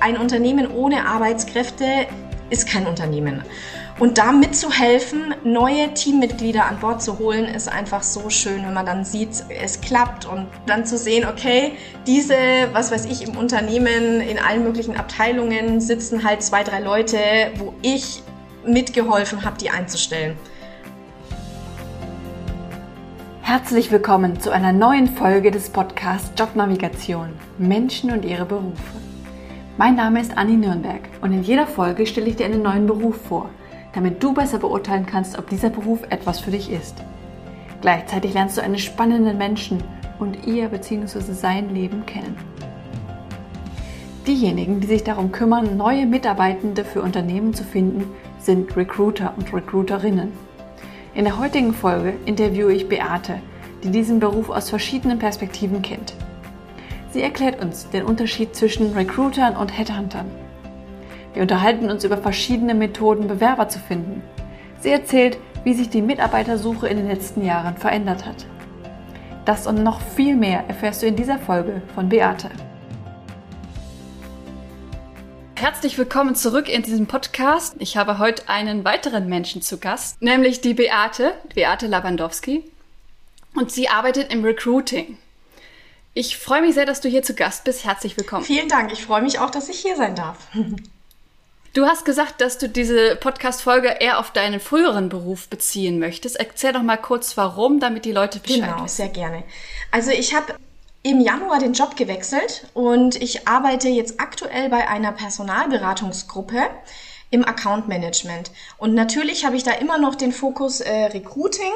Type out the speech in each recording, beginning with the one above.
ein Unternehmen ohne Arbeitskräfte ist kein Unternehmen. Und da mitzuhelfen, neue Teammitglieder an Bord zu holen, ist einfach so schön, wenn man dann sieht, es klappt und dann zu sehen, okay, diese, was weiß ich, im Unternehmen, in allen möglichen Abteilungen sitzen halt zwei, drei Leute, wo ich mitgeholfen habe, die einzustellen. Herzlich willkommen zu einer neuen Folge des Podcasts Jobnavigation Menschen und ihre Berufe. Mein Name ist Anni Nürnberg und in jeder Folge stelle ich dir einen neuen Beruf vor, damit du besser beurteilen kannst, ob dieser Beruf etwas für dich ist. Gleichzeitig lernst du einen spannenden Menschen und ihr bzw. sein Leben kennen. Diejenigen, die sich darum kümmern, neue Mitarbeitende für Unternehmen zu finden, sind Recruiter und Recruiterinnen. In der heutigen Folge interviewe ich Beate, die diesen Beruf aus verschiedenen Perspektiven kennt. Sie erklärt uns den Unterschied zwischen Recruitern und Headhuntern. Wir unterhalten uns über verschiedene Methoden, Bewerber zu finden. Sie erzählt, wie sich die Mitarbeitersuche in den letzten Jahren verändert hat. Das und noch viel mehr erfährst du in dieser Folge von Beate. Herzlich willkommen zurück in diesem Podcast. Ich habe heute einen weiteren Menschen zu Gast, nämlich die Beate, Beate Lawandowski. Und sie arbeitet im Recruiting. Ich freue mich sehr, dass du hier zu Gast bist. Herzlich willkommen. Vielen Dank. Ich freue mich auch, dass ich hier sein darf. Du hast gesagt, dass du diese Podcast-Folge eher auf deinen früheren Beruf beziehen möchtest. Erzähl doch mal kurz, warum, damit die Leute Bescheid genau, wissen. sehr gerne. Also ich habe im Januar den Job gewechselt und ich arbeite jetzt aktuell bei einer Personalberatungsgruppe im Account Management. Und natürlich habe ich da immer noch den Fokus äh, Recruiting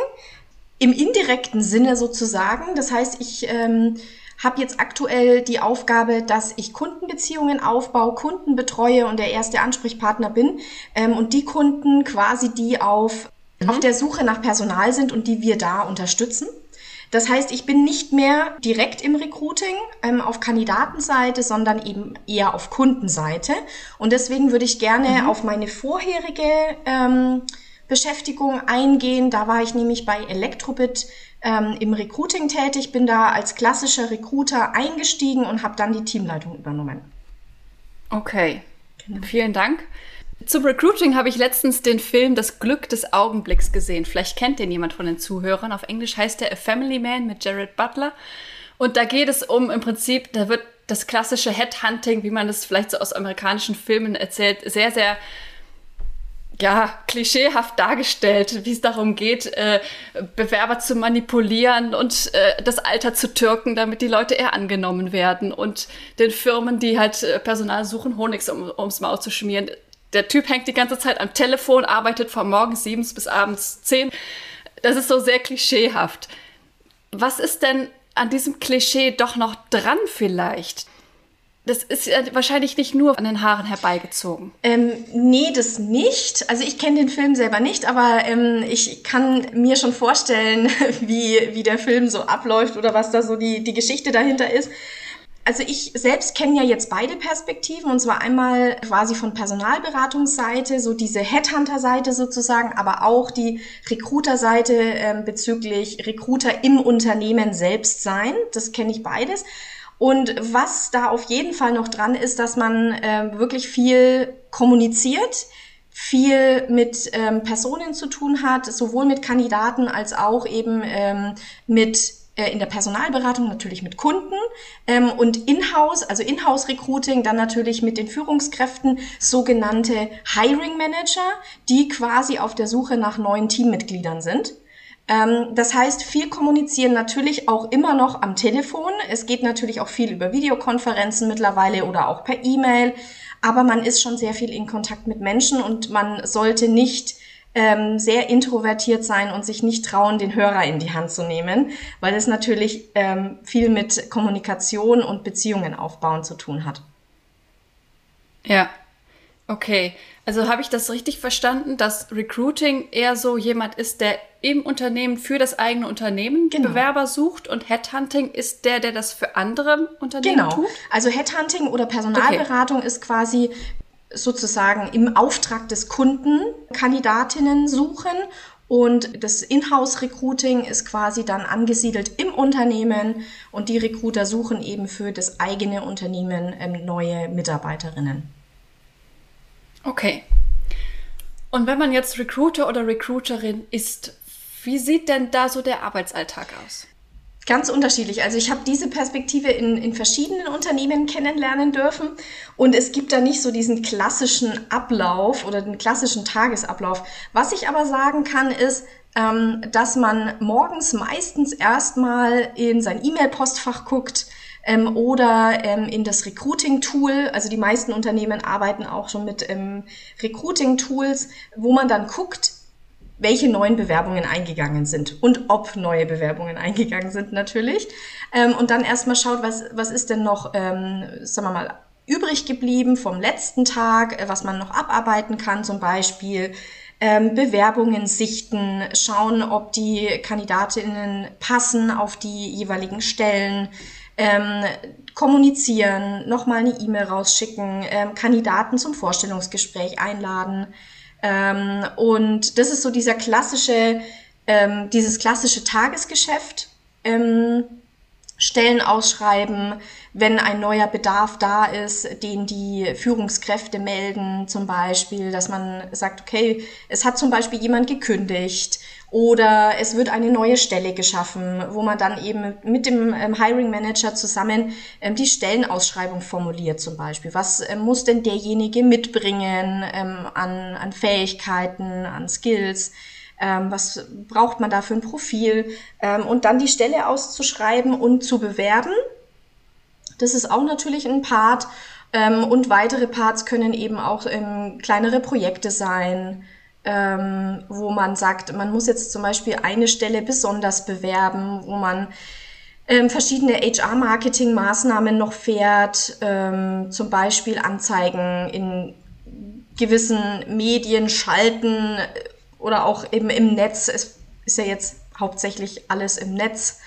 im indirekten Sinne sozusagen. Das heißt, ich ähm, habe jetzt aktuell die Aufgabe, dass ich Kundenbeziehungen aufbaue, Kunden betreue und der erste Ansprechpartner bin ähm, und die Kunden quasi, die auf, mhm. auf der Suche nach Personal sind und die wir da unterstützen. Das heißt, ich bin nicht mehr direkt im Recruiting ähm, auf Kandidatenseite, sondern eben eher auf Kundenseite. Und deswegen würde ich gerne mhm. auf meine vorherige ähm, Beschäftigung eingehen. Da war ich nämlich bei Elektrobit ähm, im Recruiting tätig, bin da als klassischer Recruiter eingestiegen und habe dann die Teamleitung übernommen. Okay, genau. vielen Dank. Zum Recruiting habe ich letztens den Film Das Glück des Augenblicks gesehen. Vielleicht kennt den jemand von den Zuhörern. Auf Englisch heißt der A Family Man mit Jared Butler. Und da geht es um im Prinzip, da wird das klassische Headhunting, wie man das vielleicht so aus amerikanischen Filmen erzählt, sehr, sehr ja, klischeehaft dargestellt, wie es darum geht, äh, Bewerber zu manipulieren und äh, das Alter zu türken, damit die Leute eher angenommen werden und den Firmen, die halt äh, Personal suchen, Honigs um, ums Maul zu schmieren. Der Typ hängt die ganze Zeit am Telefon, arbeitet von morgens sieben bis abends zehn. Das ist so sehr klischeehaft. Was ist denn an diesem Klischee doch noch dran vielleicht? Das ist ja wahrscheinlich nicht nur an den Haaren herbeigezogen. Ähm, nee, das nicht. Also ich kenne den Film selber nicht, aber ähm, ich kann mir schon vorstellen, wie, wie der Film so abläuft oder was da so die, die Geschichte dahinter ist. Also ich selbst kenne ja jetzt beide Perspektiven und zwar einmal quasi von Personalberatungsseite, so diese Headhunter-Seite sozusagen, aber auch die Recruiter-Seite äh, bezüglich Recruiter im Unternehmen selbst sein. Das kenne ich beides. Und was da auf jeden Fall noch dran ist, dass man äh, wirklich viel kommuniziert, viel mit ähm, Personen zu tun hat, sowohl mit Kandidaten als auch eben ähm, mit äh, in der Personalberatung natürlich mit Kunden ähm, und in-house, also in-house-Recruiting, dann natürlich mit den Führungskräften, sogenannte Hiring Manager, die quasi auf der Suche nach neuen Teammitgliedern sind. Ähm, das heißt, viel kommunizieren natürlich auch immer noch am Telefon. Es geht natürlich auch viel über Videokonferenzen mittlerweile oder auch per E-Mail. Aber man ist schon sehr viel in Kontakt mit Menschen und man sollte nicht ähm, sehr introvertiert sein und sich nicht trauen, den Hörer in die Hand zu nehmen, weil es natürlich ähm, viel mit Kommunikation und Beziehungen aufbauen zu tun hat. Ja, okay. Also habe ich das richtig verstanden, dass Recruiting eher so jemand ist, der im Unternehmen für das eigene Unternehmen genau. Bewerber sucht und Headhunting ist der, der das für andere Unternehmen genau. tut? Also Headhunting oder Personalberatung okay. ist quasi sozusagen im Auftrag des Kunden Kandidatinnen suchen Und das Inhouse-Recruiting ist quasi dann angesiedelt im Unternehmen und die Recruiter suchen eben für das eigene Unternehmen ähm, neue Mitarbeiterinnen. Okay. Und wenn man jetzt Recruiter oder Recruiterin ist, wie sieht denn da so der Arbeitsalltag aus? Ganz unterschiedlich. Also ich habe diese Perspektive in, in verschiedenen Unternehmen kennenlernen dürfen und es gibt da nicht so diesen klassischen Ablauf oder den klassischen Tagesablauf. Was ich aber sagen kann, ist, ähm, dass man morgens meistens erstmal in sein E-Mail-Postfach guckt, ähm, oder ähm, in das Recruiting-Tool. Also die meisten Unternehmen arbeiten auch schon mit ähm, Recruiting-Tools, wo man dann guckt, welche neuen Bewerbungen eingegangen sind und ob neue Bewerbungen eingegangen sind natürlich. Ähm, und dann erstmal schaut, was, was ist denn noch, ähm, sagen wir mal, übrig geblieben vom letzten Tag, äh, was man noch abarbeiten kann, zum Beispiel ähm, Bewerbungen sichten, schauen, ob die Kandidatinnen passen auf die jeweiligen Stellen, ähm, kommunizieren, nochmal eine E-Mail rausschicken, ähm, Kandidaten zum Vorstellungsgespräch einladen, ähm, und das ist so dieser klassische, ähm, dieses klassische Tagesgeschäft. Stellen ausschreiben, wenn ein neuer Bedarf da ist, den die Führungskräfte melden, zum Beispiel, dass man sagt, okay, es hat zum Beispiel jemand gekündigt oder es wird eine neue Stelle geschaffen, wo man dann eben mit dem ähm, Hiring Manager zusammen ähm, die Stellenausschreibung formuliert zum Beispiel. Was ähm, muss denn derjenige mitbringen an, an Fähigkeiten, an Skills? Ähm, was braucht man da für ein Profil? Ähm, und dann die Stelle auszuschreiben und zu bewerben. Das ist auch natürlich ein Part. und weitere Parts können eben auch kleinere Projekte sein ähm, wo man sagt, man muss jetzt zum Beispiel eine Stelle besonders bewerben, wo man ähm, verschiedene HR-Marketing-Maßnahmen noch fährt, ähm, zum Beispiel Anzeigen in gewissen Medien schalten oder auch eben im Netz. Es ist ja jetzt hauptsächlich alles im Netz.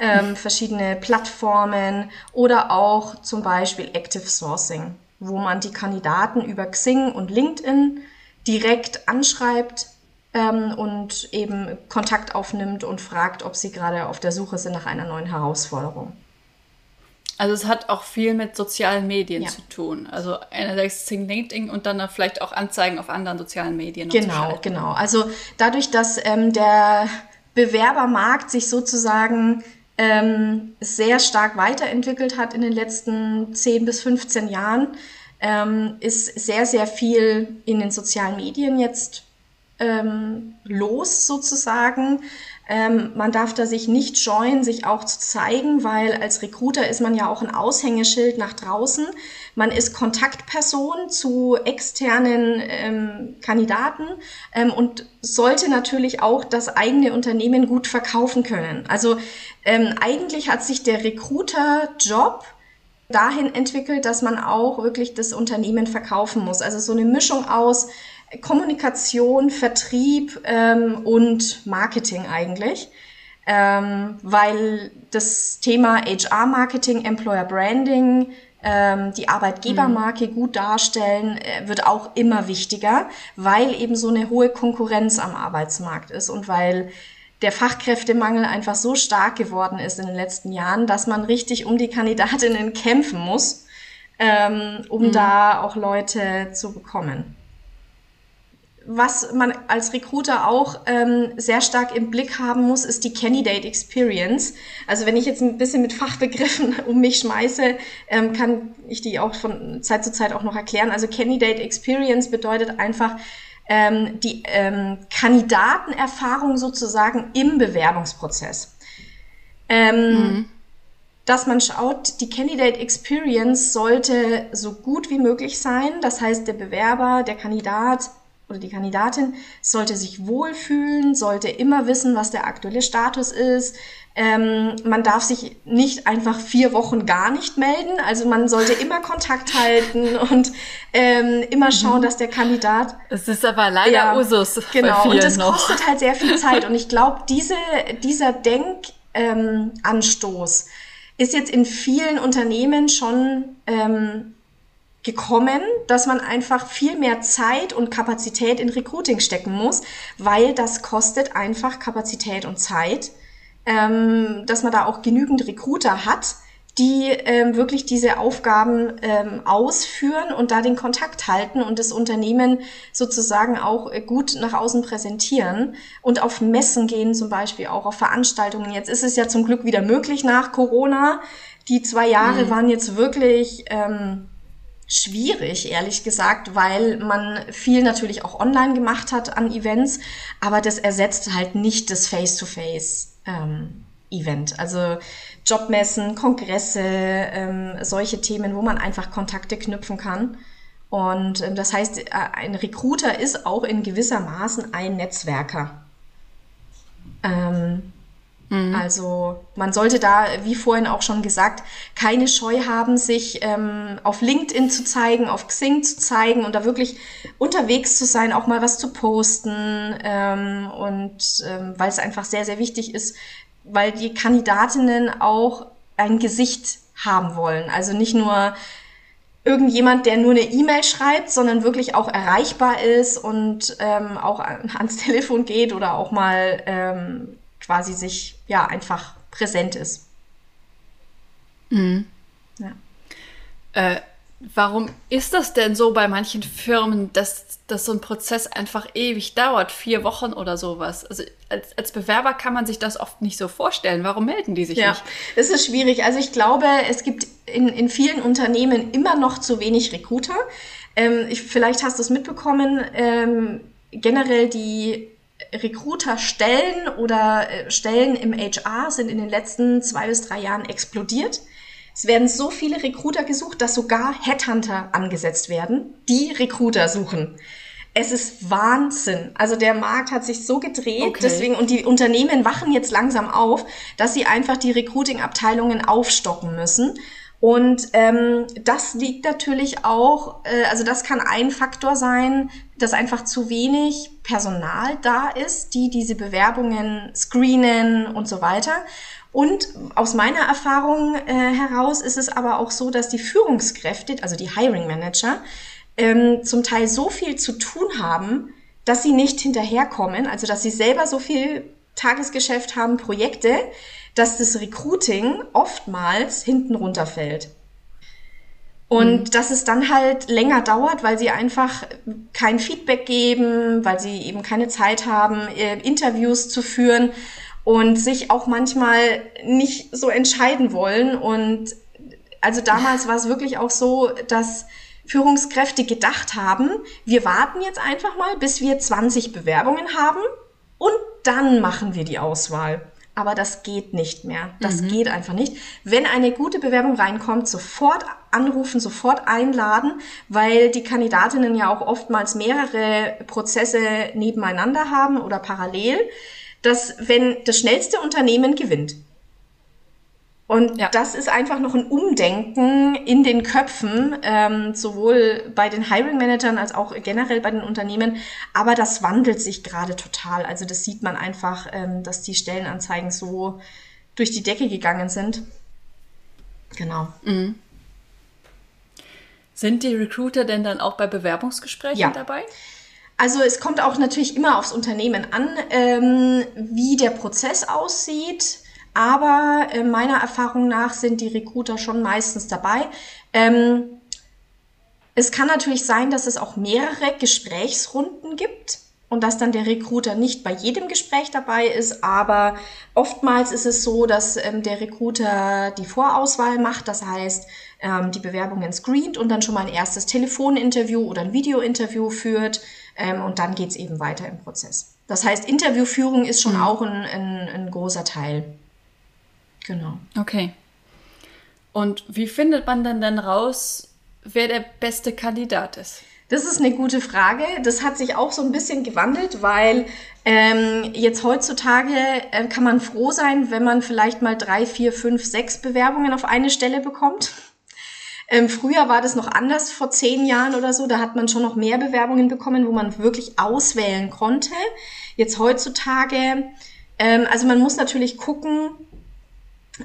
Ähm, verschiedene Plattformen oder auch zum Beispiel Active Sourcing, wo man die Kandidaten über Xing und LinkedIn direkt anschreibt ähm, und eben Kontakt aufnimmt und fragt, ob sie gerade auf der Suche sind nach einer neuen Herausforderung. Also es hat auch viel mit sozialen Medien ja. zu tun. Also einerseits LinkedIn und dann vielleicht auch Anzeigen auf anderen sozialen Medien. Genau, genau. Also dadurch, dass ähm, der Bewerbermarkt sich sozusagen ähm, sehr stark weiterentwickelt hat in den letzten 10 bis 15 Jahren, ähm, ist sehr, sehr viel in den sozialen Medien jetzt ähm, los sozusagen. Ähm, man darf da sich nicht scheuen, sich auch zu zeigen, weil als Recruiter ist man ja auch ein Aushängeschild nach draußen. Man ist Kontaktperson zu externen ähm, Kandidaten ähm, und sollte natürlich auch das eigene Unternehmen gut verkaufen können. Also ähm, eigentlich hat sich der Recruiter-Job dahin entwickelt, dass man auch wirklich das Unternehmen verkaufen muss. Also so eine Mischung aus Kommunikation, Vertrieb ähm, und Marketing eigentlich. Ähm, weil das Thema HR-Marketing, Employer Branding, ähm, die Arbeitgebermarke mhm. gut darstellen, äh, wird auch immer wichtiger, weil eben so eine hohe Konkurrenz am Arbeitsmarkt ist und weil der Fachkräftemangel einfach so stark geworden ist in den letzten Jahren, dass man richtig um die Kandidatinnen kämpfen muss, ähm, um mhm. da auch Leute zu bekommen. Was man als Recruiter auch ähm, sehr stark im Blick haben muss, ist die Candidate Experience. Also wenn ich jetzt ein bisschen mit Fachbegriffen um mich schmeiße, ähm, kann ich die auch von Zeit zu Zeit auch noch erklären. Also Candidate Experience bedeutet einfach, ähm, die ähm, Kandidatenerfahrung sozusagen im Bewerbungsprozess. Ähm, mhm. Dass man schaut, die Candidate Experience sollte so gut wie möglich sein. Das heißt, der Bewerber, der Kandidat oder die Kandidatin sollte sich wohlfühlen, sollte immer wissen, was der aktuelle Status ist, ähm, man darf sich nicht einfach vier Wochen gar nicht melden. Also man sollte immer Kontakt halten und ähm, immer schauen, mhm. dass der Kandidat. Es ist aber leider ja, Usus. Genau. und das noch. kostet halt sehr viel Zeit. Und ich glaube, diese, dieser Denkanstoß ähm, ist jetzt in vielen Unternehmen schon ähm, gekommen, dass man einfach viel mehr Zeit und Kapazität in Recruiting stecken muss, weil das kostet einfach Kapazität und Zeit, ähm, dass man da auch genügend Recruiter hat, die ähm, wirklich diese Aufgaben ähm, ausführen und da den Kontakt halten und das Unternehmen sozusagen auch äh, gut nach außen präsentieren und auf Messen gehen zum Beispiel, auch auf Veranstaltungen. Jetzt ist es ja zum Glück wieder möglich nach Corona. Die zwei Jahre mhm. waren jetzt wirklich ähm, schwierig, ehrlich gesagt, weil man viel natürlich auch online gemacht hat an Events, aber das ersetzt halt nicht das Face-to-Face. -face, ähm. Also Jobmessen, Kongresse, ähm, solche Themen, wo man einfach Kontakte knüpfen kann. Und ähm, das heißt, äh, ein Recruiter ist auch in gewisser Maßen ein Netzwerker. Ähm, mhm. Also man sollte da, wie vorhin auch schon gesagt, keine Scheu haben, sich ähm, auf LinkedIn zu zeigen, auf Xing zu zeigen und da wirklich unterwegs zu sein, auch mal was zu posten. Ähm, und ähm, weil es einfach sehr, sehr wichtig ist, weil die Kandidatinnen auch ein Gesicht haben wollen. Also nicht nur irgendjemand, der nur eine E-Mail schreibt, sondern wirklich auch erreichbar ist und ähm, auch ans Telefon geht oder auch mal ähm, quasi sich ja einfach präsent ist. Mhm. Ja. Äh, warum ist das denn so bei manchen Firmen, dass dass so ein Prozess einfach ewig dauert, vier Wochen oder sowas. Also als, als Bewerber kann man sich das oft nicht so vorstellen. Warum melden die sich ja, nicht? Es ist schwierig. Also ich glaube, es gibt in, in vielen Unternehmen immer noch zu wenig Recruiter. Ähm, ich, vielleicht hast du es mitbekommen, ähm, generell die Recruiter-Stellen oder äh, Stellen im HR sind in den letzten zwei bis drei Jahren explodiert. Es werden so viele Recruiter gesucht, dass sogar Headhunter angesetzt werden, die Recruiter suchen. Es ist Wahnsinn. Also der Markt hat sich so gedreht, okay. deswegen und die Unternehmen wachen jetzt langsam auf, dass sie einfach die Recruiting-Abteilungen aufstocken müssen. Und ähm, das liegt natürlich auch, äh, also das kann ein Faktor sein, dass einfach zu wenig Personal da ist, die diese Bewerbungen screenen und so weiter. Und aus meiner Erfahrung äh, heraus ist es aber auch so, dass die Führungskräfte, also die Hiring Manager, ähm, zum Teil so viel zu tun haben, dass sie nicht hinterherkommen, also dass sie selber so viel Tagesgeschäft haben, Projekte, dass das Recruiting oftmals hinten runterfällt. Und mhm. dass es dann halt länger dauert, weil sie einfach kein Feedback geben, weil sie eben keine Zeit haben, äh, Interviews zu führen und sich auch manchmal nicht so entscheiden wollen. Und also damals war es wirklich auch so, dass Führungskräfte gedacht haben, wir warten jetzt einfach mal, bis wir 20 Bewerbungen haben und dann machen wir die Auswahl. Aber das geht nicht mehr. Das mhm. geht einfach nicht. Wenn eine gute Bewerbung reinkommt, sofort anrufen, sofort einladen, weil die Kandidatinnen ja auch oftmals mehrere Prozesse nebeneinander haben oder parallel dass wenn das schnellste Unternehmen gewinnt. Und ja. das ist einfach noch ein Umdenken in den Köpfen, ähm, sowohl bei den Hiring Managern als auch generell bei den Unternehmen. Aber das wandelt sich gerade total. Also das sieht man einfach, ähm, dass die Stellenanzeigen so durch die Decke gegangen sind. Genau. Mhm. Sind die Recruiter denn dann auch bei Bewerbungsgesprächen ja. dabei? Also es kommt auch natürlich immer aufs Unternehmen an, ähm, wie der Prozess aussieht. Aber äh, meiner Erfahrung nach sind die Recruiter schon meistens dabei. Ähm, es kann natürlich sein, dass es auch mehrere Gesprächsrunden gibt und dass dann der Recruiter nicht bei jedem Gespräch dabei ist, aber oftmals ist es so, dass ähm, der Recruiter die Vorauswahl macht, das heißt, ähm, die Bewerbungen screent und dann schon mal ein erstes Telefoninterview oder ein Videointerview führt ähm, und dann geht's eben weiter im Prozess. Das heißt, Interviewführung ist schon mhm. auch ein, ein, ein großer Teil. Genau. Okay. Und wie findet man dann dann raus, wer der beste Kandidat ist? Das ist eine gute Frage. Das hat sich auch so ein bisschen gewandelt, weil ähm, jetzt heutzutage äh, kann man froh sein, wenn man vielleicht mal drei, vier, fünf, sechs Bewerbungen auf eine Stelle bekommt. Ähm, früher war das noch anders, vor zehn Jahren oder so. Da hat man schon noch mehr Bewerbungen bekommen, wo man wirklich auswählen konnte. Jetzt heutzutage, ähm, also man muss natürlich gucken,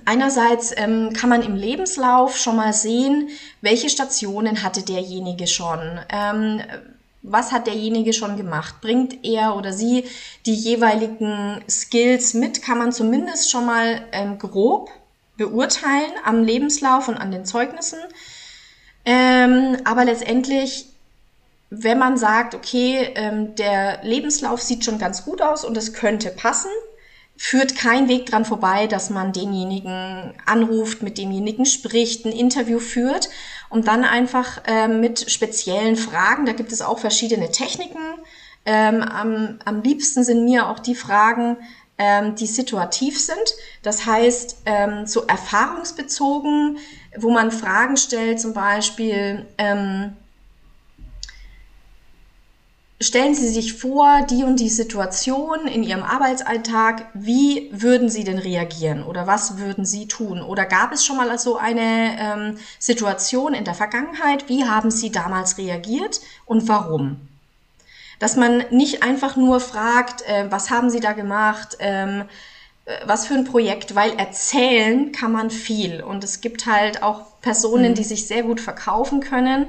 Einerseits ähm, kann man im Lebenslauf schon mal sehen, welche Stationen hatte derjenige schon, ähm, was hat derjenige schon gemacht, bringt er oder sie die jeweiligen Skills mit, kann man zumindest schon mal ähm, grob beurteilen am Lebenslauf und an den Zeugnissen. Ähm, aber letztendlich, wenn man sagt, okay, ähm, der Lebenslauf sieht schon ganz gut aus und es könnte passen, führt kein Weg dran vorbei, dass man denjenigen anruft, mit demjenigen spricht, ein Interview führt und dann einfach äh, mit speziellen Fragen, da gibt es auch verschiedene Techniken. Ähm, am, am liebsten sind mir auch die Fragen, ähm, die situativ sind. Das heißt, ähm, so erfahrungsbezogen, wo man Fragen stellt, zum Beispiel, ähm, Stellen Sie sich vor, die und die Situation in Ihrem Arbeitsalltag, wie würden Sie denn reagieren oder was würden Sie tun? Oder gab es schon mal so eine ähm, Situation in der Vergangenheit? Wie haben Sie damals reagiert und warum? Dass man nicht einfach nur fragt, äh, was haben Sie da gemacht, ähm, äh, was für ein Projekt, weil erzählen kann man viel. Und es gibt halt auch Personen, mhm. die sich sehr gut verkaufen können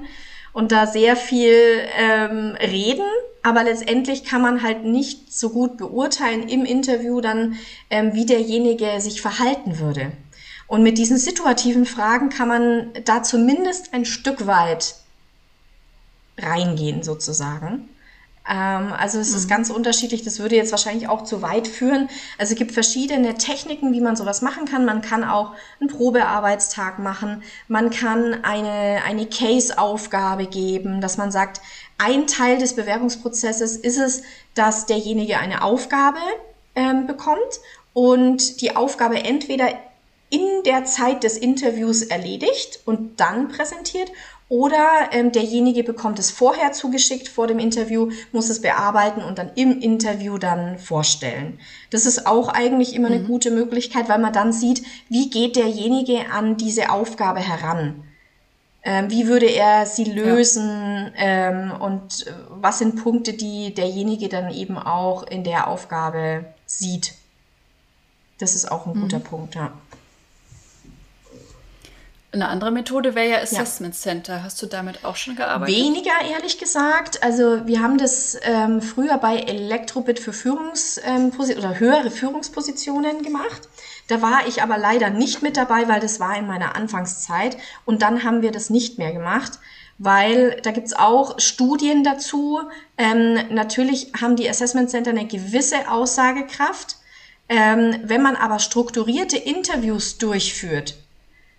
und da sehr viel ähm, reden, aber letztendlich kann man halt nicht so gut beurteilen im Interview dann, ähm, wie derjenige sich verhalten würde. Und mit diesen situativen Fragen kann man da zumindest ein Stück weit reingehen sozusagen. Ähm, also es mhm. ist ganz unterschiedlich. Das würde jetzt wahrscheinlich auch zu weit führen. Also es gibt verschiedene Techniken, wie man sowas machen kann. Man kann auch einen Probearbeitstag machen. Man kann eine, eine Case-Aufgabe geben, dass man sagt, ein Teil des Bewerbungsprozesses ist es, dass derjenige eine Aufgabe ähm, bekommt und die Aufgabe entweder in der Zeit des Interviews erledigt und dann präsentiert oder ähm, derjenige bekommt es vorher zugeschickt vor dem Interview, muss es bearbeiten und dann im Interview dann vorstellen. Das ist auch eigentlich immer mhm. eine gute Möglichkeit, weil man dann sieht, wie geht derjenige an diese Aufgabe heran. Ähm, wie würde er sie lösen ja. ähm, und was sind Punkte, die derjenige dann eben auch in der Aufgabe sieht. Das ist auch ein guter mhm. Punkt, ja. Eine andere Methode wäre ja Assessment ja. Center. Hast du damit auch schon gearbeitet? Weniger, ehrlich gesagt. Also wir haben das ähm, früher bei Elektrobit für Führungs- ähm, oder höhere Führungspositionen gemacht. Da war ich aber leider nicht mit dabei, weil das war in meiner Anfangszeit. Und dann haben wir das nicht mehr gemacht, weil da gibt's auch Studien dazu. Ähm, natürlich haben die Assessment Center eine gewisse Aussagekraft. Ähm, wenn man aber strukturierte Interviews durchführt,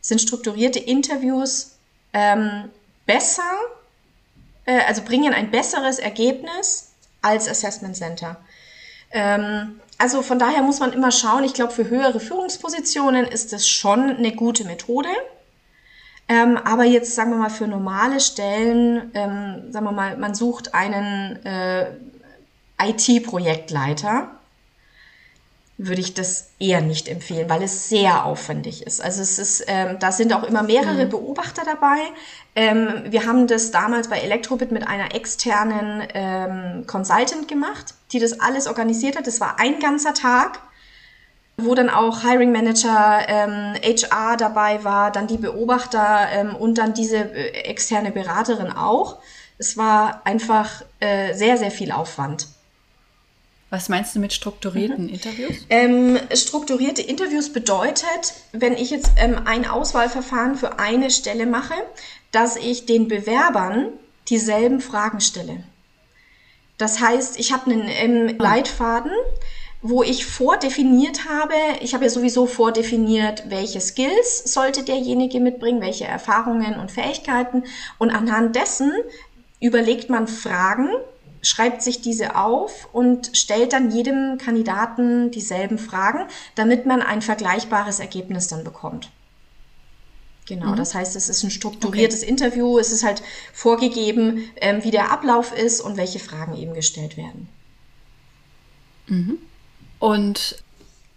sind strukturierte Interviews ähm, besser, äh, also bringen ein besseres Ergebnis als Assessment Center. Ähm, also von daher muss man immer schauen. Ich glaube, für höhere Führungspositionen ist das schon eine gute Methode. Ähm, aber jetzt sagen wir mal für normale Stellen, ähm, sagen wir mal, man sucht einen äh, IT-Projektleiter würde ich das eher nicht empfehlen, weil es sehr aufwendig ist. Also es ist, ähm, da sind auch immer mehrere mhm. Beobachter dabei. Ähm, wir haben das damals bei Elektrobit mit einer externen ähm, Consultant gemacht, die das alles organisiert hat. Das war ein ganzer Tag, wo dann auch Hiring Manager, ähm, HR dabei war, dann die Beobachter ähm, und dann diese äh, externe Beraterin auch. Es war einfach äh, sehr, sehr viel Aufwand. Was meinst du mit strukturierten mhm. Interviews? Ähm, strukturierte Interviews bedeutet, wenn ich jetzt ähm, ein Auswahlverfahren für eine Stelle mache, dass ich den Bewerbern dieselben Fragen stelle. Das heißt, ich habe einen ähm, ah. Leitfaden, wo ich vordefiniert habe, ich habe ja sowieso vordefiniert, welche Skills sollte derjenige mitbringen, welche Erfahrungen und Fähigkeiten. Und anhand dessen überlegt man Fragen, schreibt sich diese auf und stellt dann jedem Kandidaten dieselben Fragen, damit man ein vergleichbares Ergebnis dann bekommt. Genau, mhm. das heißt, es ist ein strukturiertes okay. Interview, es ist halt vorgegeben, ähm, wie der Ablauf ist und welche Fragen eben gestellt werden. Mhm. Und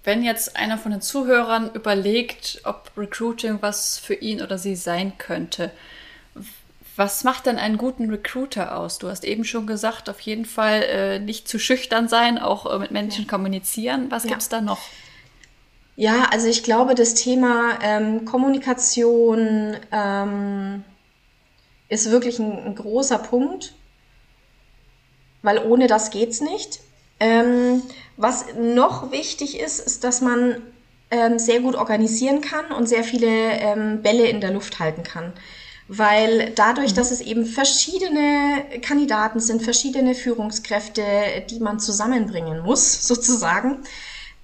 wenn jetzt einer von den Zuhörern überlegt, ob Recruiting was für ihn oder sie sein könnte, was macht denn einen guten Recruiter aus? Du hast eben schon gesagt, auf jeden Fall äh, nicht zu schüchtern sein, auch äh, mit Menschen ja. kommunizieren. Was ja. gibt es da noch? Ja, also ich glaube, das Thema ähm, Kommunikation ähm, ist wirklich ein, ein, großer Punkt, weil ohne das geht's nicht. Ähm, was noch wichtig ist, ist, dass man ähm, sehr gut organisieren kann und sehr viele ähm, Bälle in der Luft halten kann. Weil dadurch, mhm. dass es eben verschiedene Kandidaten sind, verschiedene Führungskräfte, die man zusammenbringen muss, sozusagen,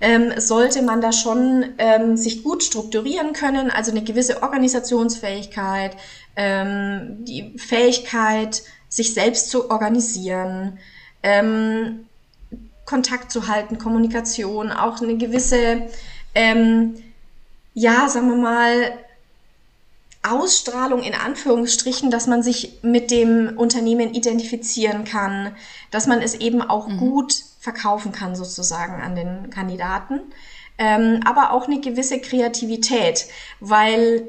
ähm, sollte man da schon ähm, sich gut strukturieren können, also eine gewisse Organisationsfähigkeit, ähm, die Fähigkeit, sich selbst zu organisieren, ähm, Kontakt zu halten, Kommunikation, auch eine gewisse, ähm, ja, sagen wir mal, Ausstrahlung in Anführungsstrichen, dass man sich mit dem Unternehmen identifizieren kann, dass man es eben auch mhm. gut verkaufen kann sozusagen an den Kandidaten, ähm, aber auch eine gewisse Kreativität, weil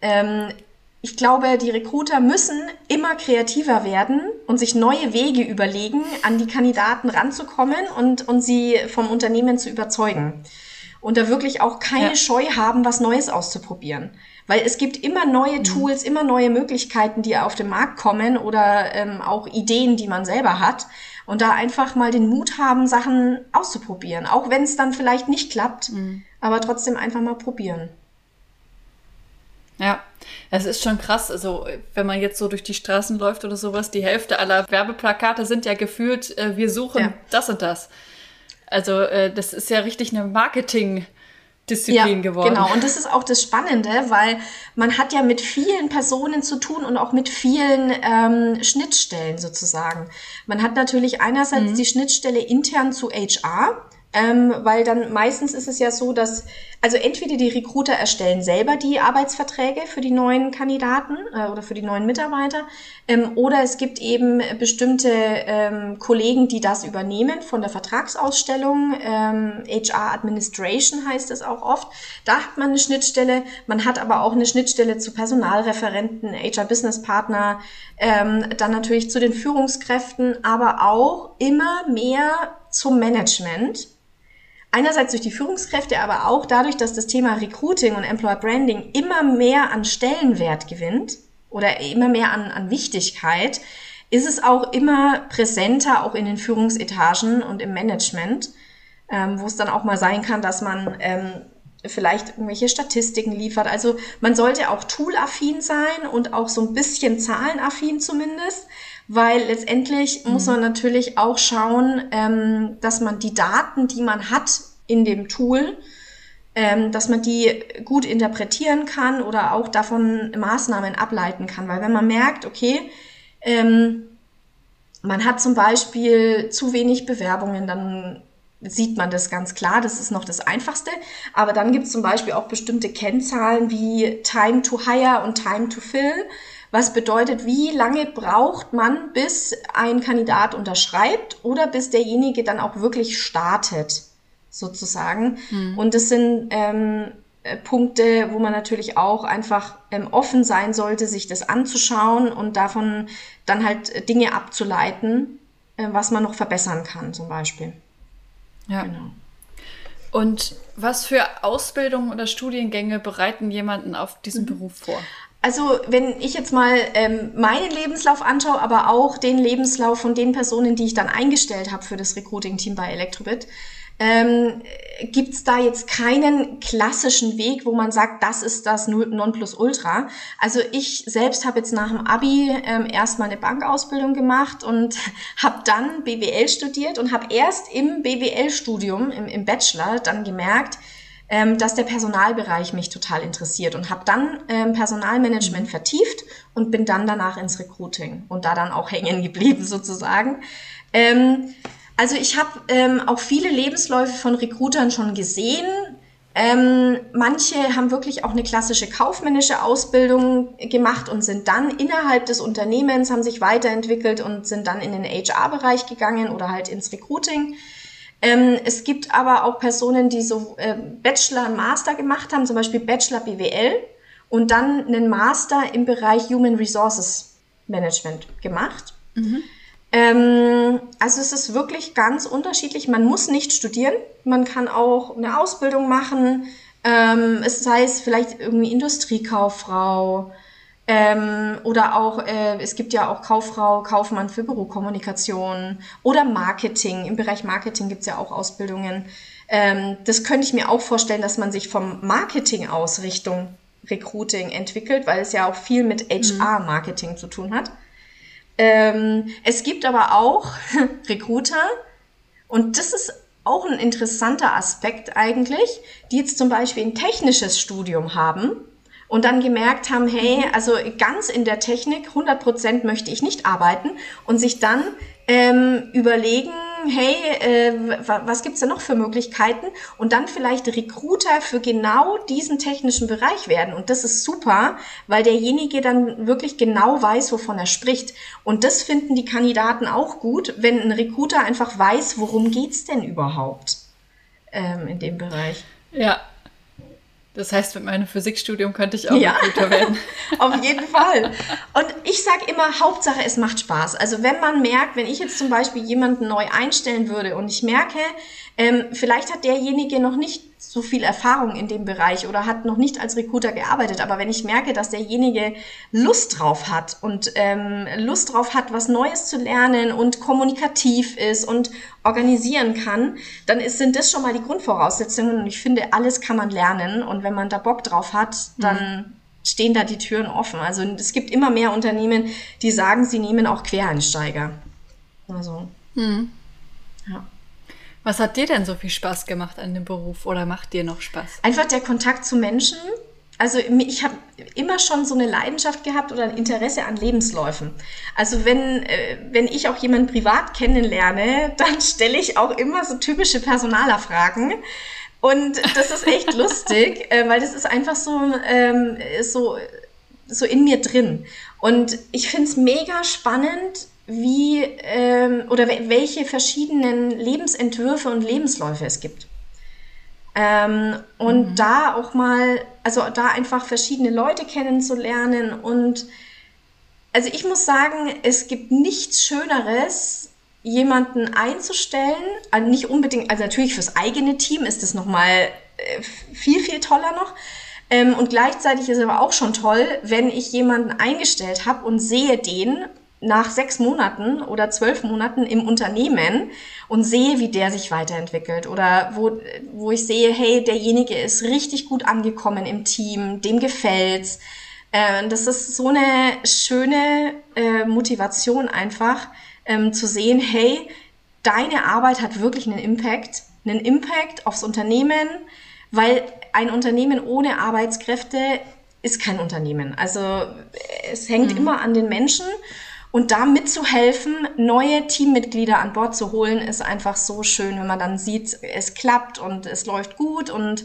ähm, ich glaube, die Recruiter müssen immer kreativer werden und sich neue Wege überlegen, an die Kandidaten ranzukommen und, und sie vom Unternehmen zu überzeugen. Und da wirklich auch keine ja. Scheu haben, was Neues auszuprobieren. Weil es gibt immer neue mhm. Tools, immer neue Möglichkeiten, die auf den Markt kommen oder ähm, auch Ideen, die man selber hat. Und da einfach mal den Mut haben, Sachen auszuprobieren. Auch wenn es dann vielleicht nicht klappt, mhm. aber trotzdem einfach mal probieren. Ja, es ist schon krass. Also, wenn man jetzt so durch die Straßen läuft oder sowas, die Hälfte aller Werbeplakate sind ja gefühlt, äh, wir suchen ja. das und das. Also, äh, das ist ja richtig eine Marketing- Disziplin ja, geworden. Genau, und das ist auch das Spannende, weil man hat ja mit vielen Personen zu tun und auch mit vielen ähm, Schnittstellen sozusagen. Man hat natürlich einerseits mhm. die Schnittstelle intern zu HR, ähm, weil dann meistens ist es ja so, dass, also entweder die Recruiter erstellen selber die Arbeitsverträge für die neuen Kandidaten äh, oder für die neuen Mitarbeiter, ähm, oder es gibt eben bestimmte ähm, Kollegen, die das übernehmen von der Vertragsausstellung. HR ähm, Administration heißt es auch oft. Da hat man eine Schnittstelle. Man hat aber auch eine Schnittstelle zu Personalreferenten, HR Business Partner, ähm, dann natürlich zu den Führungskräften, aber auch immer mehr zum Management Einerseits durch die Führungskräfte, aber auch dadurch, dass das Thema Recruiting und Employer Branding immer mehr an Stellenwert gewinnt oder immer mehr an, an Wichtigkeit, ist es auch immer präsenter, auch in den Führungsetagen und im Management, ähm, wo es dann auch mal sein kann, dass man ähm, vielleicht irgendwelche Statistiken liefert. Also man sollte auch toolaffin sein und auch so ein bisschen zahlenaffin zumindest, weil letztendlich mhm. muss man natürlich auch schauen, ähm, dass man die Daten, die man hat in dem Tool, ähm, dass man die gut interpretieren kann oder auch davon Maßnahmen ableiten kann. Weil wenn man merkt, okay, ähm, man hat zum Beispiel zu wenig Bewerbungen, dann sieht man das ganz klar. Das ist noch das Einfachste. Aber dann gibt es zum Beispiel auch bestimmte Kennzahlen wie Time to Hire und Time to Fill. Was bedeutet, wie lange braucht man, bis ein Kandidat unterschreibt oder bis derjenige dann auch wirklich startet, sozusagen. Mhm. Und das sind ähm, äh, Punkte, wo man natürlich auch einfach ähm, offen sein sollte, sich das anzuschauen und davon dann halt Dinge abzuleiten, äh, was man noch verbessern kann, zum Beispiel. Ja. Genau. Und was für Ausbildungen oder Studiengänge bereiten jemanden auf diesen mhm. Beruf vor? Also wenn ich jetzt mal ähm, meinen Lebenslauf anschaue, aber auch den Lebenslauf von den Personen, die ich dann eingestellt habe für das Recruiting-Team bei Electrobit, ähm, gibt es da jetzt keinen klassischen Weg, wo man sagt, das ist das Nonplusultra. Also ich selbst habe jetzt nach dem Abi ähm, erstmal eine Bankausbildung gemacht und habe dann BWL studiert und habe erst im BWL-Studium, im, im Bachelor, dann gemerkt, ähm, dass der Personalbereich mich total interessiert und habe dann ähm, Personalmanagement mhm. vertieft und bin dann danach ins Recruiting und da dann auch hängen geblieben sozusagen. Ähm, also ich habe ähm, auch viele Lebensläufe von Recruitern schon gesehen. Ähm, manche haben wirklich auch eine klassische kaufmännische Ausbildung gemacht und sind dann innerhalb des Unternehmens, haben sich weiterentwickelt und sind dann in den HR-Bereich gegangen oder halt ins Recruiting. Ähm, es gibt aber auch Personen, die so äh, Bachelor und Master gemacht haben, zum Beispiel Bachelor BWL und dann einen Master im Bereich Human Resources Management gemacht. Mhm. Ähm, also es ist wirklich ganz unterschiedlich. Man muss nicht studieren. Man kann auch eine Ausbildung machen. Ähm, es sei es vielleicht irgendwie Industriekauffrau ähm, oder auch, äh, es gibt ja auch Kauffrau, Kaufmann für Bürokommunikation oder Marketing. Im Bereich Marketing gibt es ja auch Ausbildungen. Ähm, das könnte ich mir auch vorstellen, dass man sich vom Marketing aus Richtung Recruiting entwickelt, weil es ja auch viel mit HR-Marketing mhm. zu tun hat. Ähm, es gibt aber auch Recruiter und das ist auch ein interessanter Aspekt eigentlich, die jetzt zum Beispiel ein technisches Studium haben und dann gemerkt haben, hey, also ganz in der Technik, 100 Prozent möchte ich nicht arbeiten und sich dann ähm, überlegen, hey, äh, was gibt's da noch für Möglichkeiten? Und dann vielleicht Recruiter für genau diesen technischen Bereich werden. Und das ist super, weil derjenige dann wirklich genau weiß, wovon er spricht. Und das finden die Kandidaten auch gut, wenn ein Recruiter einfach weiß, worum geht's denn überhaupt ähm, in dem Bereich. Ja, das heißt, mit meinem Physikstudium könnte ich auch ja, Recruiter werden. Auf jeden Fall. Und ich sage immer, Hauptsache, es macht Spaß. Also wenn man merkt, wenn ich jetzt zum Beispiel jemanden neu einstellen würde und ich merke, ähm, vielleicht hat derjenige noch nicht so viel Erfahrung in dem Bereich oder hat noch nicht als Recruiter gearbeitet, aber wenn ich merke, dass derjenige Lust drauf hat und ähm, Lust drauf hat, was Neues zu lernen und kommunikativ ist und organisieren kann, dann ist, sind das schon mal die Grundvoraussetzungen und ich finde, alles kann man lernen und wenn man da Bock drauf hat, dann mhm. stehen da die Türen offen. Also es gibt immer mehr Unternehmen, die sagen, sie nehmen auch Quereinsteiger. Also. Mhm. Was hat dir denn so viel Spaß gemacht an dem Beruf oder macht dir noch Spaß? Einfach der Kontakt zu Menschen. Also ich habe immer schon so eine Leidenschaft gehabt oder ein Interesse an Lebensläufen. Also wenn, äh, wenn ich auch jemanden privat kennenlerne, dann stelle ich auch immer so typische Personalerfragen. Und das ist echt lustig, äh, weil das ist einfach so, ähm, so, so in mir drin. Und ich finde es mega spannend, wie ähm, oder welche verschiedenen Lebensentwürfe und Lebensläufe es gibt. Ähm, und mhm. da auch mal, also da einfach verschiedene Leute kennenzulernen und also ich muss sagen, es gibt nichts Schöneres, jemanden einzustellen, also nicht unbedingt, also natürlich fürs eigene Team ist es nochmal äh, viel, viel toller noch. Ähm, und gleichzeitig ist es aber auch schon toll, wenn ich jemanden eingestellt habe und sehe den nach sechs Monaten oder zwölf Monaten im Unternehmen und sehe, wie der sich weiterentwickelt oder wo, wo ich sehe, hey, derjenige ist richtig gut angekommen im Team, dem gefällt's. Äh, das ist so eine schöne äh, Motivation einfach ähm, zu sehen, hey, deine Arbeit hat wirklich einen Impact, einen Impact aufs Unternehmen, weil ein Unternehmen ohne Arbeitskräfte ist kein Unternehmen. Also es hängt mhm. immer an den Menschen und da mitzuhelfen, neue Teammitglieder an Bord zu holen, ist einfach so schön, wenn man dann sieht, es klappt und es läuft gut und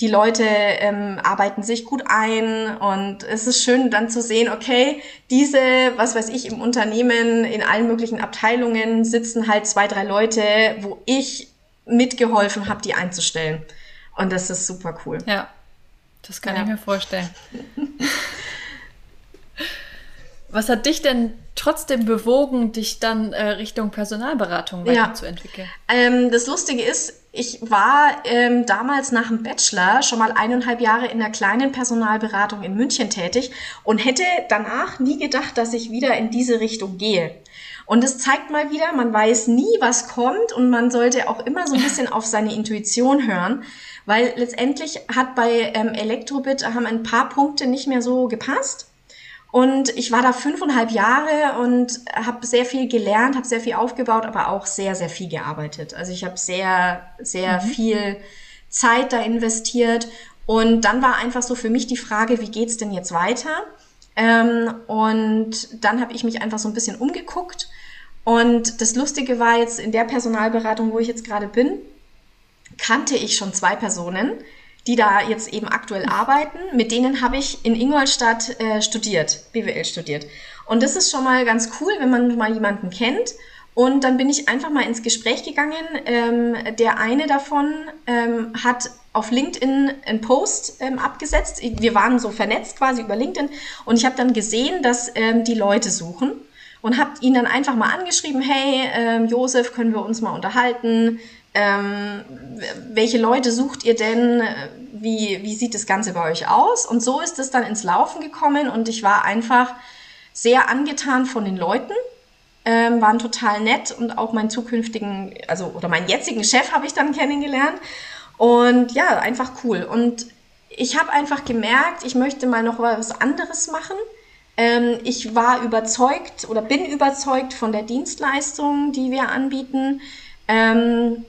die Leute ähm, arbeiten sich gut ein und es ist schön dann zu sehen, okay, diese, was weiß ich, im Unternehmen, in allen möglichen Abteilungen sitzen halt zwei, drei Leute, wo ich mitgeholfen habe, die einzustellen. Und das ist super cool. Ja, das kann ja. ich mir vorstellen. Was hat dich denn trotzdem bewogen, dich dann äh, Richtung Personalberatung weiterzuentwickeln? Ja. Ähm, das Lustige ist, ich war ähm, damals nach dem Bachelor schon mal eineinhalb Jahre in einer kleinen Personalberatung in München tätig und hätte danach nie gedacht, dass ich wieder in diese Richtung gehe. Und es zeigt mal wieder, man weiß nie, was kommt und man sollte auch immer so ein bisschen auf seine Intuition hören, weil letztendlich hat bei ähm, Elektrobit haben ein paar Punkte nicht mehr so gepasst. Und ich war da fünfeinhalb Jahre und habe sehr viel gelernt, habe sehr viel aufgebaut, aber auch sehr, sehr viel gearbeitet. Also ich habe sehr, sehr mhm. viel Zeit da investiert. Und dann war einfach so für mich die Frage, wie geht's denn jetzt weiter? Ähm, und dann habe ich mich einfach so ein bisschen umgeguckt. Und das Lustige war jetzt in der Personalberatung, wo ich jetzt gerade bin, kannte ich schon zwei Personen, die da jetzt eben aktuell arbeiten. Mit denen habe ich in Ingolstadt äh, studiert, BWL studiert. Und das ist schon mal ganz cool, wenn man mal jemanden kennt. Und dann bin ich einfach mal ins Gespräch gegangen. Ähm, der eine davon ähm, hat auf LinkedIn einen Post ähm, abgesetzt. Wir waren so vernetzt quasi über LinkedIn. Und ich habe dann gesehen, dass ähm, die Leute suchen und habe ihn dann einfach mal angeschrieben, hey, ähm, Josef, können wir uns mal unterhalten? Ähm, welche Leute sucht ihr denn? Wie, wie sieht das Ganze bei euch aus? Und so ist es dann ins Laufen gekommen und ich war einfach sehr angetan von den Leuten, ähm, waren total nett und auch meinen zukünftigen, also oder meinen jetzigen Chef habe ich dann kennengelernt. Und ja, einfach cool. Und ich habe einfach gemerkt, ich möchte mal noch was anderes machen. Ähm, ich war überzeugt oder bin überzeugt von der Dienstleistung, die wir anbieten. Ähm,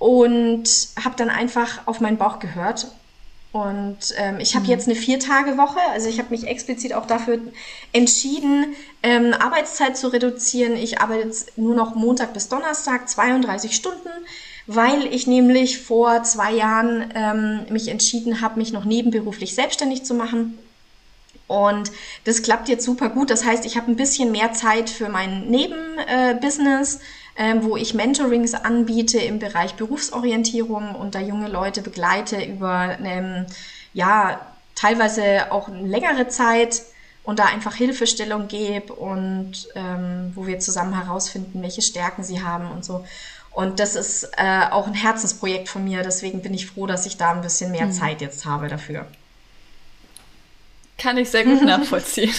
und habe dann einfach auf meinen Bauch gehört. Und ähm, ich habe mhm. jetzt eine Vier-Tage-Woche, also ich habe mich explizit auch dafür entschieden, ähm, Arbeitszeit zu reduzieren. Ich arbeite jetzt nur noch Montag bis Donnerstag, 32 Stunden, weil ich nämlich vor zwei Jahren ähm, mich entschieden habe, mich noch nebenberuflich selbstständig zu machen. Und das klappt jetzt super gut. Das heißt, ich habe ein bisschen mehr Zeit für mein Nebenbusiness. Äh, ähm, wo ich Mentorings anbiete im Bereich Berufsorientierung und da junge Leute begleite über ähm, ja teilweise auch eine längere Zeit und da einfach Hilfestellung gebe und ähm, wo wir zusammen herausfinden, welche Stärken sie haben und so. Und das ist äh, auch ein Herzensprojekt von mir, deswegen bin ich froh, dass ich da ein bisschen mehr mhm. Zeit jetzt habe dafür. Kann ich sehr gut nachvollziehen.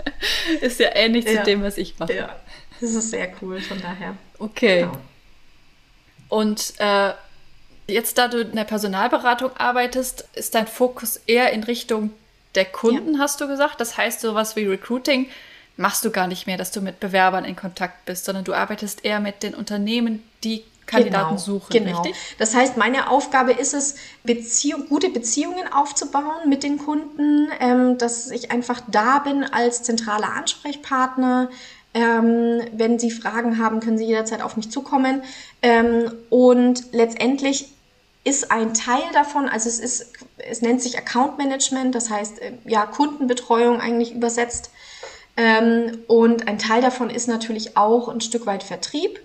ist ja ähnlich ja. zu dem, was ich mache. Ja. Das ist sehr cool, von daher. Okay. Genau. Und äh, jetzt, da du in der Personalberatung arbeitest, ist dein Fokus eher in Richtung der Kunden, ja. hast du gesagt. Das heißt, sowas wie Recruiting machst du gar nicht mehr, dass du mit Bewerbern in Kontakt bist, sondern du arbeitest eher mit den Unternehmen, die Kandidaten genau, suchen, genau. richtig? Das heißt, meine Aufgabe ist es, Beziehung, gute Beziehungen aufzubauen mit den Kunden, ähm, dass ich einfach da bin als zentraler Ansprechpartner, ähm, wenn Sie Fragen haben, können Sie jederzeit auf mich zukommen. Ähm, und letztendlich ist ein Teil davon, also es ist, es nennt sich Account Management, das heißt äh, ja Kundenbetreuung eigentlich übersetzt. Ähm, und ein Teil davon ist natürlich auch ein Stück weit Vertrieb,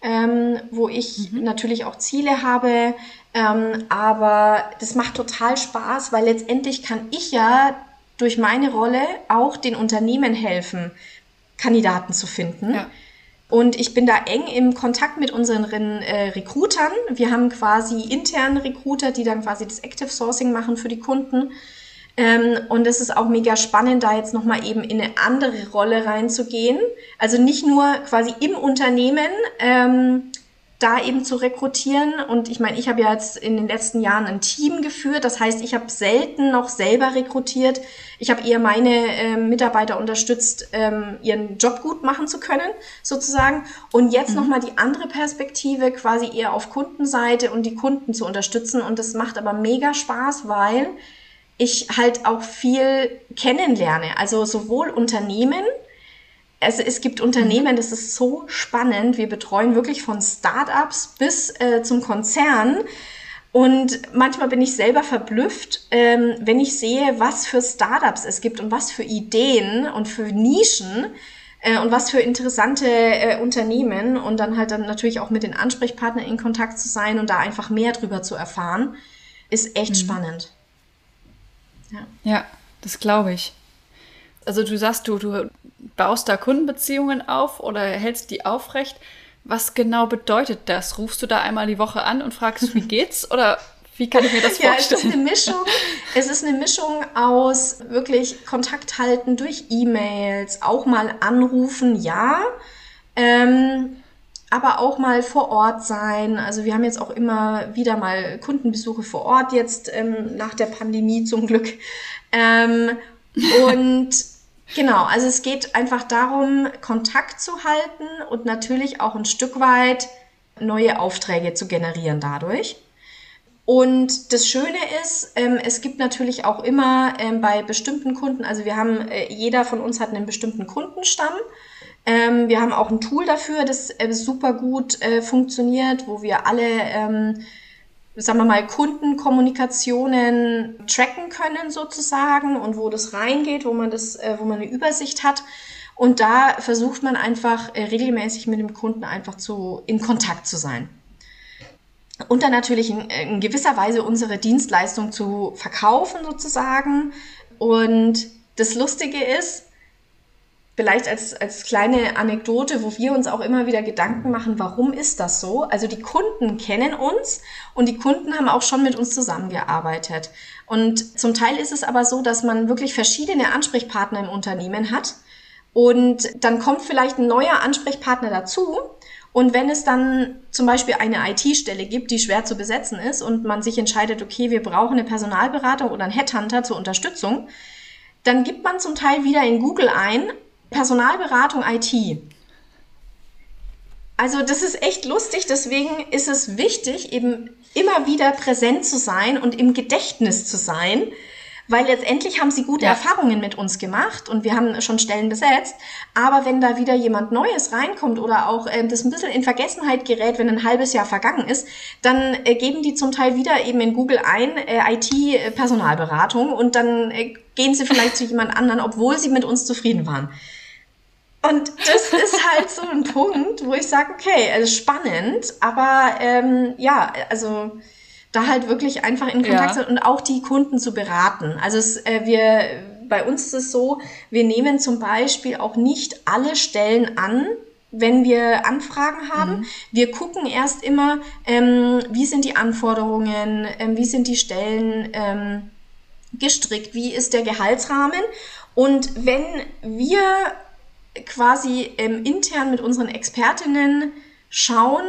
ähm, wo ich mhm. natürlich auch Ziele habe. Ähm, aber das macht total Spaß, weil letztendlich kann ich ja durch meine Rolle auch den Unternehmen helfen, Kandidaten zu finden. Ja. Und ich bin da eng im Kontakt mit unseren äh, Recruitern. Wir haben quasi interne Recruiter, die dann quasi das Active Sourcing machen für die Kunden. Ähm, und es ist auch mega spannend, da jetzt nochmal eben in eine andere Rolle reinzugehen. Also nicht nur quasi im Unternehmen ähm, da eben zu rekrutieren. Und ich meine, ich habe ja jetzt in den letzten Jahren ein Team geführt. Das heißt, ich habe selten noch selber rekrutiert. Ich habe eher meine äh, Mitarbeiter unterstützt, ähm, ihren Job gut machen zu können, sozusagen. Und jetzt mhm. nochmal die andere Perspektive, quasi eher auf Kundenseite und die Kunden zu unterstützen. Und das macht aber mega Spaß, weil ich halt auch viel kennenlerne. Also sowohl Unternehmen, also es gibt Unternehmen, das ist so spannend. Wir betreuen wirklich von Startups bis äh, zum Konzern. Und manchmal bin ich selber verblüfft, ähm, wenn ich sehe, was für Startups es gibt und was für Ideen und für Nischen äh, und was für interessante äh, Unternehmen und dann halt dann natürlich auch mit den Ansprechpartnern in Kontakt zu sein und da einfach mehr drüber zu erfahren, ist echt mhm. spannend. Ja, ja das glaube ich. Also du sagst, du, du baust da Kundenbeziehungen auf oder hältst die aufrecht. Was genau bedeutet das? Rufst du da einmal die Woche an und fragst, wie geht's? Oder wie kann ich mir das vorstellen? Ja, es ist eine Mischung. Es ist eine Mischung aus wirklich Kontakt halten durch E-Mails, auch mal anrufen, ja. Ähm, aber auch mal vor Ort sein. Also wir haben jetzt auch immer wieder mal Kundenbesuche vor Ort jetzt ähm, nach der Pandemie zum Glück. Ähm, und Genau, also es geht einfach darum, Kontakt zu halten und natürlich auch ein Stück weit neue Aufträge zu generieren dadurch. Und das Schöne ist, ähm, es gibt natürlich auch immer ähm, bei bestimmten Kunden, also wir haben, äh, jeder von uns hat einen bestimmten Kundenstamm. Ähm, wir haben auch ein Tool dafür, das äh, super gut äh, funktioniert, wo wir alle sagen wir mal, Kundenkommunikationen tracken können sozusagen und wo das reingeht, wo man das, äh, wo man eine Übersicht hat. Und da versucht man einfach äh, regelmäßig mit dem Kunden einfach zu, in Kontakt zu sein. Und dann natürlich in, in gewisser Weise unsere Dienstleistung zu verkaufen sozusagen. Und das Lustige ist, vielleicht als, als kleine Anekdote, wo wir uns auch immer wieder Gedanken machen, warum ist das so? Also die Kunden kennen uns und die Kunden haben auch schon mit uns zusammengearbeitet. Und zum Teil ist es aber so, dass man wirklich verschiedene Ansprechpartner im Unternehmen hat. Und dann kommt vielleicht ein neuer Ansprechpartner dazu. Und wenn es dann zum Beispiel eine IT-Stelle gibt, die schwer zu besetzen ist und man sich entscheidet, okay, wir brauchen eine Personalberatung oder einen Headhunter zur Unterstützung, dann gibt man zum Teil wieder in Google ein, Personalberatung IT. Also das ist echt lustig, deswegen ist es wichtig, eben immer wieder präsent zu sein und im Gedächtnis zu sein, weil letztendlich haben sie gute ja. Erfahrungen mit uns gemacht und wir haben schon Stellen besetzt. Aber wenn da wieder jemand Neues reinkommt oder auch äh, das ein bisschen in Vergessenheit gerät, wenn ein halbes Jahr vergangen ist, dann äh, geben die zum Teil wieder eben in Google ein äh, IT-Personalberatung und dann äh, gehen sie vielleicht zu jemand anderen, obwohl sie mit uns zufrieden waren. Und das ist halt so ein Punkt, wo ich sage, okay, also spannend, aber ähm, ja, also da halt wirklich einfach in Kontakt ja. sind und auch die Kunden zu beraten. Also es, äh, wir, bei uns ist es so, wir nehmen zum Beispiel auch nicht alle Stellen an, wenn wir Anfragen haben. Mhm. Wir gucken erst immer, ähm, wie sind die Anforderungen, ähm, wie sind die Stellen ähm, gestrickt, wie ist der Gehaltsrahmen. Und wenn wir quasi ähm, intern mit unseren Expertinnen schauen,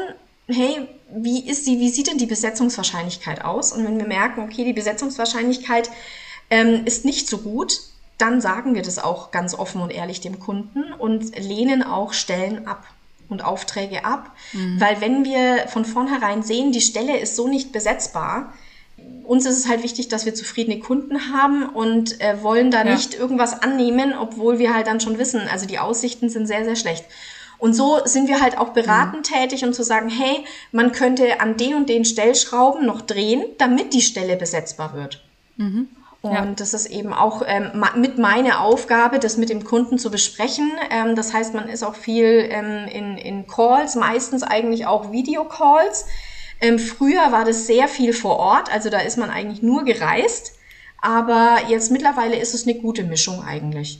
hey, wie ist sie, wie sieht denn die Besetzungswahrscheinlichkeit aus? Und wenn wir merken, okay, die Besetzungswahrscheinlichkeit ähm, ist nicht so gut, dann sagen wir das auch ganz offen und ehrlich dem Kunden und lehnen auch Stellen ab und Aufträge ab. Mhm. Weil wenn wir von vornherein sehen, die Stelle ist so nicht besetzbar, uns ist es halt wichtig, dass wir zufriedene Kunden haben und äh, wollen da ja. nicht irgendwas annehmen, obwohl wir halt dann schon wissen, also die Aussichten sind sehr, sehr schlecht. Und so sind wir halt auch beratend mhm. tätig, um zu sagen, hey, man könnte an den und den Stellschrauben noch drehen, damit die Stelle besetzbar wird. Mhm. Und ja. das ist eben auch ähm, mit meiner Aufgabe, das mit dem Kunden zu besprechen. Ähm, das heißt, man ist auch viel ähm, in, in Calls, meistens eigentlich auch Videocalls. Ähm, früher war das sehr viel vor Ort, also da ist man eigentlich nur gereist. Aber jetzt mittlerweile ist es eine gute Mischung eigentlich.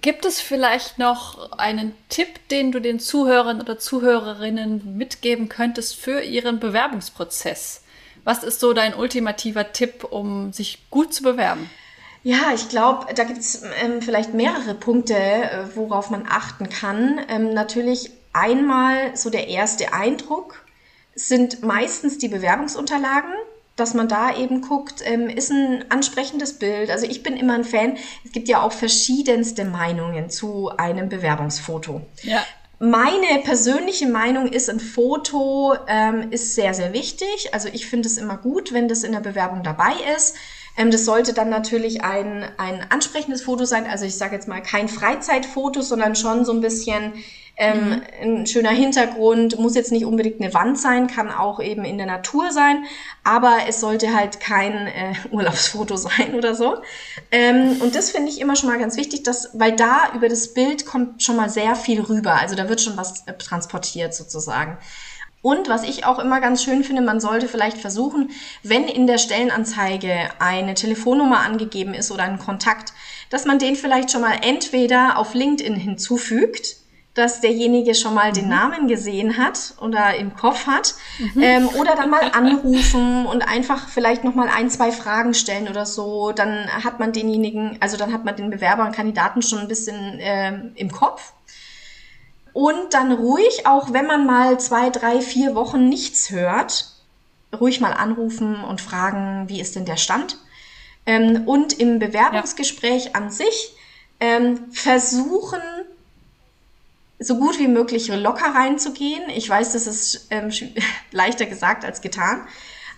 Gibt es vielleicht noch einen Tipp, den du den Zuhörern oder Zuhörerinnen mitgeben könntest für ihren Bewerbungsprozess? Was ist so dein ultimativer Tipp, um sich gut zu bewerben? Ja, ich glaube, da gibt es ähm, vielleicht mehrere Punkte, äh, worauf man achten kann. Ähm, natürlich einmal so der erste Eindruck sind meistens die Bewerbungsunterlagen, dass man da eben guckt, ähm, ist ein ansprechendes Bild. Also ich bin immer ein Fan. Es gibt ja auch verschiedenste Meinungen zu einem Bewerbungsfoto. Ja. Meine persönliche Meinung ist, ein Foto ähm, ist sehr, sehr wichtig. Also ich finde es immer gut, wenn das in der Bewerbung dabei ist. Ähm, das sollte dann natürlich ein, ein ansprechendes Foto sein. Also ich sage jetzt mal kein Freizeitfoto, sondern schon so ein bisschen ähm, mhm. Ein schöner Hintergrund, muss jetzt nicht unbedingt eine Wand sein, kann auch eben in der Natur sein, aber es sollte halt kein äh, Urlaubsfoto sein oder so. Ähm, und das finde ich immer schon mal ganz wichtig, dass, weil da über das Bild kommt schon mal sehr viel rüber. Also da wird schon was äh, transportiert sozusagen. Und was ich auch immer ganz schön finde, man sollte vielleicht versuchen, wenn in der Stellenanzeige eine Telefonnummer angegeben ist oder ein Kontakt, dass man den vielleicht schon mal entweder auf LinkedIn hinzufügt dass derjenige schon mal den mhm. Namen gesehen hat oder im Kopf hat. Mhm. Ähm, oder dann mal anrufen und einfach vielleicht noch mal ein, zwei Fragen stellen oder so. Dann hat man denjenigen, also dann hat man den Bewerber und Kandidaten schon ein bisschen äh, im Kopf. Und dann ruhig, auch wenn man mal zwei, drei, vier Wochen nichts hört, ruhig mal anrufen und fragen, wie ist denn der Stand? Ähm, und im Bewerbungsgespräch ja. an sich ähm, versuchen, so gut wie möglich locker reinzugehen. Ich weiß, das ist ähm, leichter gesagt als getan.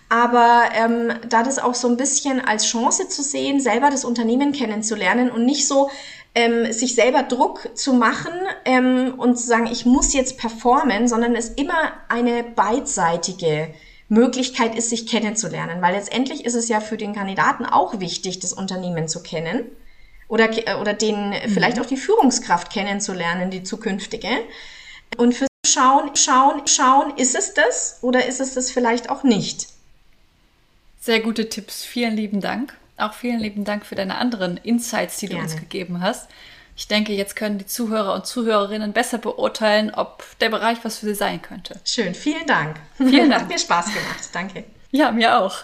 Aber ähm, da das auch so ein bisschen als Chance zu sehen, selber das Unternehmen kennenzulernen und nicht so ähm, sich selber Druck zu machen ähm, und zu sagen, ich muss jetzt performen, sondern es immer eine beidseitige Möglichkeit ist, sich kennenzulernen. Weil letztendlich ist es ja für den Kandidaten auch wichtig, das Unternehmen zu kennen oder, oder den mhm. vielleicht auch die Führungskraft kennenzulernen, die zukünftige. Und für schauen, schauen, schauen, ist es das oder ist es das vielleicht auch nicht? Sehr gute Tipps. Vielen lieben Dank. Auch vielen lieben Dank für deine anderen Insights, die du Gerne. uns gegeben hast. Ich denke, jetzt können die Zuhörer und Zuhörerinnen besser beurteilen, ob der Bereich was für sie sein könnte. Schön, vielen Dank. Vielen Dank. Hat mir Spaß gemacht. Danke. Ja, mir auch.